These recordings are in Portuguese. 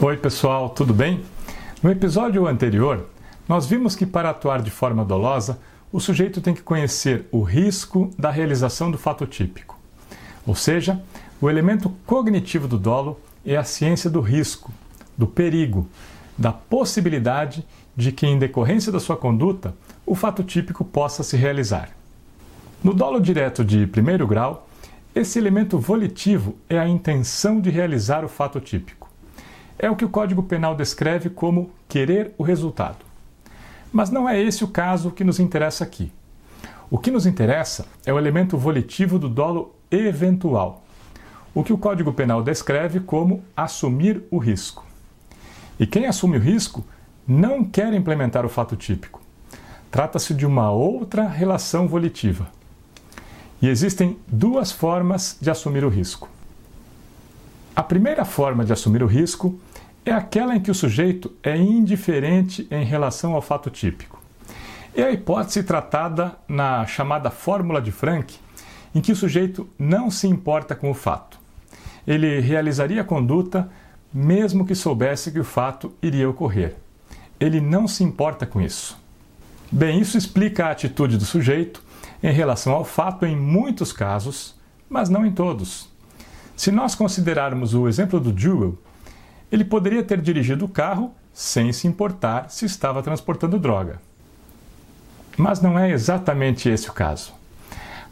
Oi, pessoal, tudo bem? No episódio anterior, nós vimos que para atuar de forma dolosa, o sujeito tem que conhecer o risco da realização do fato típico. Ou seja, o elemento cognitivo do dolo é a ciência do risco, do perigo, da possibilidade de que, em decorrência da sua conduta, o fato típico possa se realizar. No dolo direto de primeiro grau, esse elemento volitivo é a intenção de realizar o fato típico. É o que o Código Penal descreve como querer o resultado. Mas não é esse o caso que nos interessa aqui. O que nos interessa é o elemento volitivo do dolo eventual, o que o Código Penal descreve como assumir o risco. E quem assume o risco não quer implementar o fato típico. Trata-se de uma outra relação volitiva. E existem duas formas de assumir o risco. A primeira forma de assumir o risco é aquela em que o sujeito é indiferente em relação ao fato típico. É a hipótese tratada na chamada fórmula de Frank, em que o sujeito não se importa com o fato. Ele realizaria a conduta mesmo que soubesse que o fato iria ocorrer. Ele não se importa com isso. Bem, isso explica a atitude do sujeito em relação ao fato em muitos casos, mas não em todos. Se nós considerarmos o exemplo do Jewel, ele poderia ter dirigido o carro sem se importar se estava transportando droga. Mas não é exatamente esse o caso.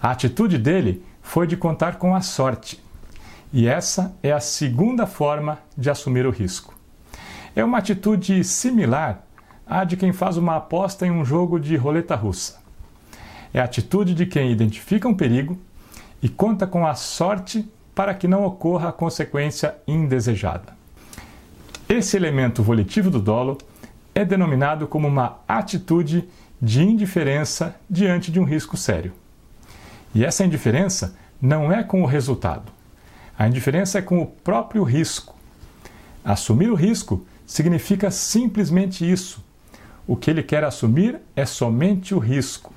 A atitude dele foi de contar com a sorte. E essa é a segunda forma de assumir o risco. É uma atitude similar à de quem faz uma aposta em um jogo de roleta russa. É a atitude de quem identifica um perigo e conta com a sorte para que não ocorra a consequência indesejada. Esse elemento volitivo do dolo é denominado como uma atitude de indiferença diante de um risco sério. E essa indiferença não é com o resultado. A indiferença é com o próprio risco. Assumir o risco significa simplesmente isso. O que ele quer assumir é somente o risco.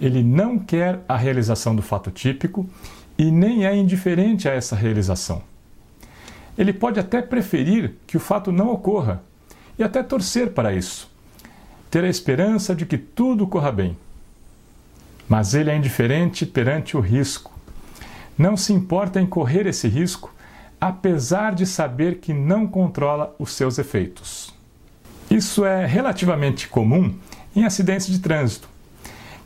Ele não quer a realização do fato típico e nem é indiferente a essa realização. Ele pode até preferir que o fato não ocorra e até torcer para isso, ter a esperança de que tudo corra bem. Mas ele é indiferente perante o risco. Não se importa em correr esse risco, apesar de saber que não controla os seus efeitos. Isso é relativamente comum em acidentes de trânsito.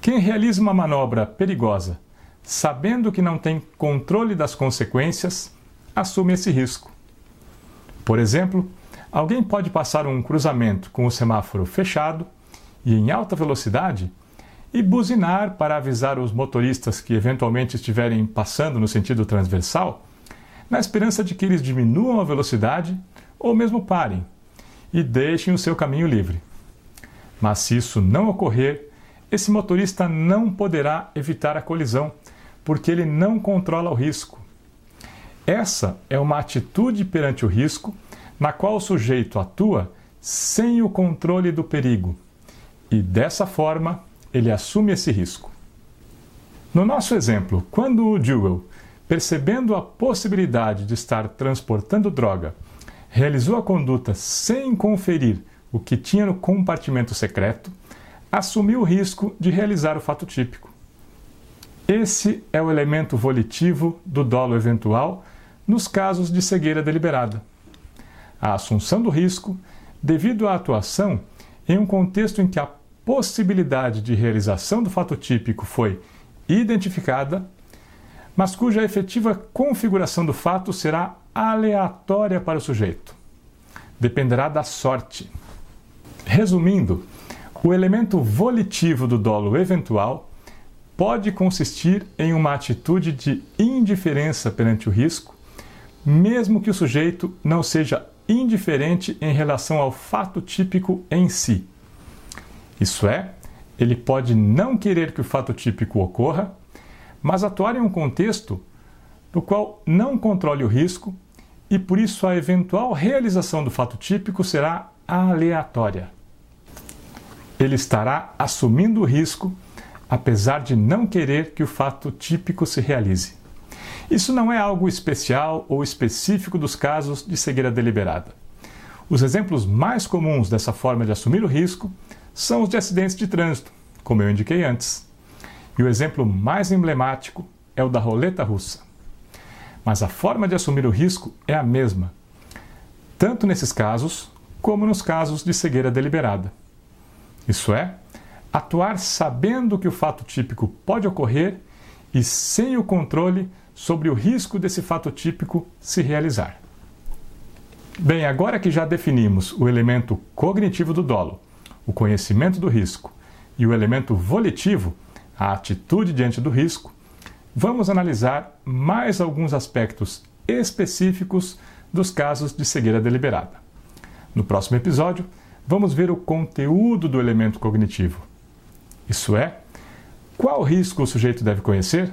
Quem realiza uma manobra perigosa, sabendo que não tem controle das consequências, assume esse risco. Por exemplo, alguém pode passar um cruzamento com o semáforo fechado e em alta velocidade e buzinar para avisar os motoristas que eventualmente estiverem passando no sentido transversal, na esperança de que eles diminuam a velocidade ou mesmo parem e deixem o seu caminho livre. Mas se isso não ocorrer, esse motorista não poderá evitar a colisão, porque ele não controla o risco essa é uma atitude perante o risco na qual o sujeito atua sem o controle do perigo e, dessa forma, ele assume esse risco. No nosso exemplo, quando o Jewel, percebendo a possibilidade de estar transportando droga, realizou a conduta sem conferir o que tinha no compartimento secreto, assumiu o risco de realizar o fato típico. Esse é o elemento volitivo do dolo eventual nos casos de cegueira deliberada. A assunção do risco, devido à atuação em um contexto em que a possibilidade de realização do fato típico foi identificada, mas cuja efetiva configuração do fato será aleatória para o sujeito. Dependerá da sorte. Resumindo, o elemento volitivo do dolo eventual pode consistir em uma atitude de indiferença perante o risco mesmo que o sujeito não seja indiferente em relação ao fato típico em si. Isso é, ele pode não querer que o fato típico ocorra, mas atuar em um contexto no qual não controle o risco e por isso a eventual realização do fato típico será aleatória. Ele estará assumindo o risco, apesar de não querer que o fato típico se realize. Isso não é algo especial ou específico dos casos de cegueira deliberada. Os exemplos mais comuns dessa forma de assumir o risco são os de acidentes de trânsito, como eu indiquei antes. E o exemplo mais emblemático é o da roleta russa. Mas a forma de assumir o risco é a mesma, tanto nesses casos como nos casos de cegueira deliberada. Isso é, atuar sabendo que o fato típico pode ocorrer e sem o controle sobre o risco desse fato típico se realizar. Bem, agora que já definimos o elemento cognitivo do dolo, o conhecimento do risco, e o elemento volitivo, a atitude diante do risco, vamos analisar mais alguns aspectos específicos dos casos de cegueira deliberada. No próximo episódio, vamos ver o conteúdo do elemento cognitivo. Isso é, qual risco o sujeito deve conhecer?